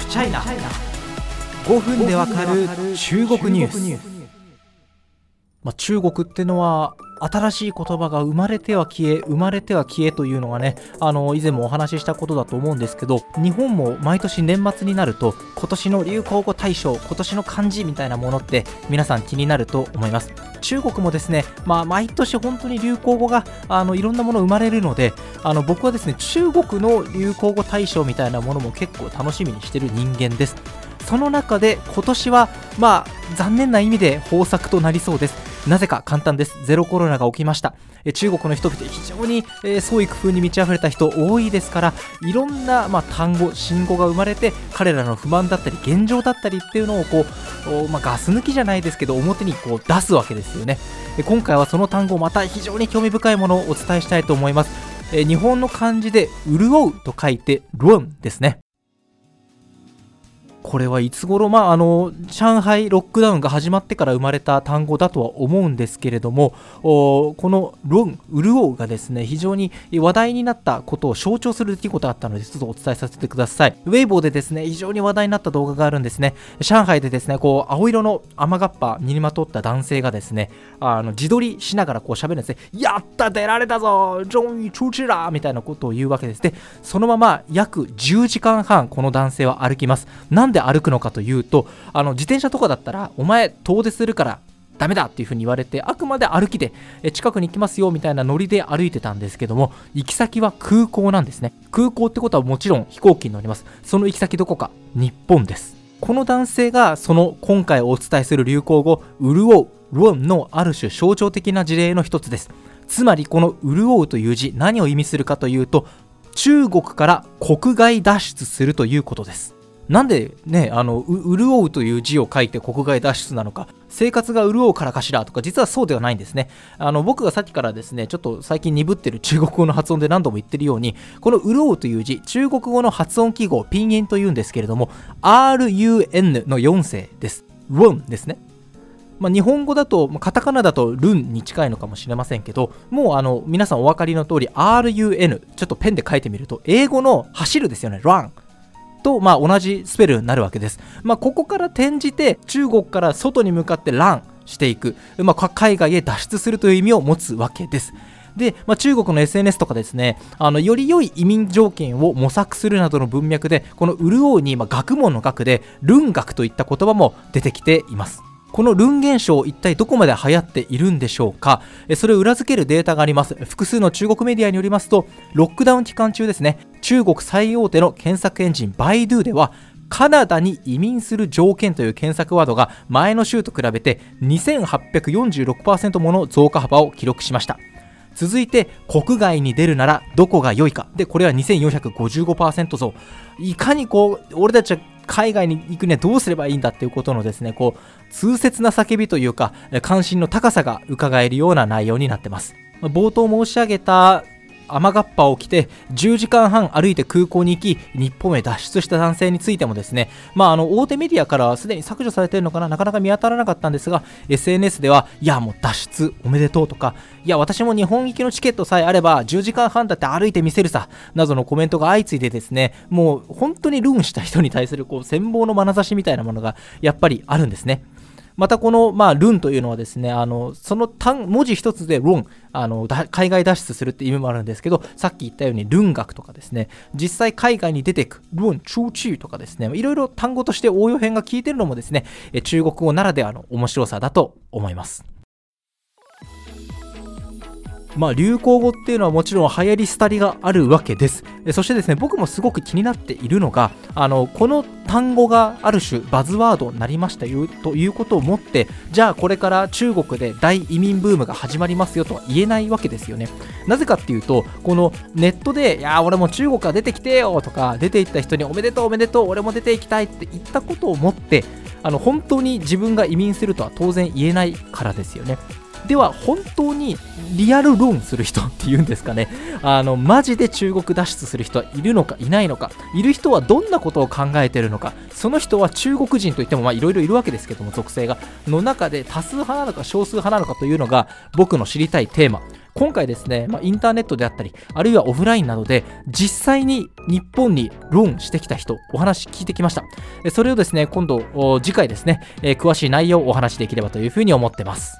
フチャイナ5分でわかる中国ニュース。まあ、中国ってのは新しい言葉が生まれては消え生まれては消えというのがねあの以前もお話ししたことだと思うんですけど日本も毎年年末になると今年の流行語大賞今年の漢字みたいなものって皆さん気になると思います。中国もですね、まあ、毎年本当に流行語があのいろんなもの生まれるのであの僕はですね中国の流行語大賞みたいなものも結構楽しみにしてる人間です。その中で今年はまあ残念な意味で豊作となりそうです。なぜか簡単です。ゼロコロナが起きました。え中国の人々非常に、えー、創意工夫に満ち溢れた人多いですからいろんな、まあ、単語信号が生まれて彼らの不満だったり現状だったりっていうのをこう、まあ、ガス抜きじゃないですけど表にこう出すわけですよね。今回はその単語また非常に興味深いものをお伝えしたいと思います。え日本の漢字で潤うと書いてロンですね。これはいつ頃、まあ、あの上海ロックダウンが始まってから生まれた単語だとは思うんですけれどもこのロン、ウルオがですね非常に話題になったことを象徴する出来事があったのでちょっとお伝えさせてください。ウェイボーでですね非常に話題になった動画があるんですね。上海でですねこう青色の雨がっぱ身にまとった男性がですねあの自撮りしながらこう喋るんですね。やった出られたぞ終於出チュチュラみたいなことを言うわけです。でそのまま約10時間半この男性は歩きます。なんんで歩くのかというとあの自転車とかだったらお前遠出するからダメだっていう風に言われてあくまで歩きで近くに行きますよみたいなノリで歩いてたんですけども行き先は空港なんですね。空港ってことはもちろん飛行機に乗ります。その行き先どこか日本です。この男性がその今回お伝えする流行語潤うロンのある種象徴的な事例の一つです。つまりこの潤うという字何を意味するかというと中国から国外脱出するということです。なんでね、あの、潤うという字を書いて国外脱出なのか、生活が潤うからかしらとか、実はそうではないんですね。あの、僕がさっきからですね、ちょっと最近鈍ってる中国語の発音で何度も言ってるように、この潤うという字、中国語の発音記号、ピンインというんですけれども、RUN の4世です。ロンですね。まあ、日本語だと、カタカナだとルンに近いのかもしれませんけど、もうあの皆さんお分かりの通り RUN、ちょっとペンで書いてみると、英語の走るですよね、run。と、まあ、同じスペルになるわけです。まあ、ここから転じて中国から外に向かって乱していく、まあ、海外へ脱出するという意味を持つわけです。で、まあ、中国の SNS とかですね、あのより良い移民条件を模索するなどの文脈で、この潤うに、まあ、学問の学で、ルン学といった言葉も出てきています。このルン現象一体どこまで流行っているんでしょうか？それを裏付けるデータがあります。複数の中国メディアによりますとロックダウン期間中ですね中国最大手の検索エンジンバイドゥではカナダに移民する条件という検索ワードが前の週と比べて2846%もの増加幅を記録しました。続いて国外に出るならどこが良いか。でこれは2455%増。いかにこう俺たちは海外に行くにはどうすればいいんだっていうことのですねこう痛切な叫びというか関心の高さが伺えるような内容になってます。冒頭申し上げた雨がっぱを着て10時間半歩いて空港に行き日本へ脱出した男性についてもですね、まあ、あの大手メディアからはすでに削除されているのかななかなか見当たらなかったんですが SNS ではいやもう脱出おめでとうとかいや私も日本行きのチケットさえあれば10時間半だって歩いてみせるさなどのコメントが相次いでですねもう本当にルーンした人に対するこう羨望の眼差しみたいなものがやっぱりあるんですね。またこの、まあ、ルンというのはですね、あのその単文字一つでロンあの海外脱出するって意味もあるんですけど、さっき言ったようにルン学とかですね、実際海外に出てくルン、チューチューとかですね、いろいろ単語として応用編が効いてるのもですね、中国語ならではの面白さだと思います。まあ、流行語っていうのはもちろん流行り廃りがあるわけです。そしてですね、僕もすごく気になっているのが、あの、この単語がある種バズワードになりましたよということをもって、じゃあこれから中国で大移民ブームが始まりますよとは言えないわけですよね。なぜかっていうと、このネットで、いや、俺も中国から出てきてよとか、出て行った人におめでとうおめでとう、俺も出ていきたいって言ったことをもって、あの本当に自分が移民するとは当然言えないからですよね。では本当にリアルローンする人っていうんですかね。あのマジで中国脱出する人はいるのかいないのか。いる人はどんなことを考えてるのか。その人は中国人といってもいろいろいるわけですけども属性が。の中で多数派なのか少数派なのかというのが僕の知りたいテーマ。今回ですね、まあ、インターネットであったりあるいはオフラインなどで実際に日本にローンしてきた人お話聞いてきました。それをですね今度次回ですね、え、詳しい内容をお話しできればというふうに思ってます。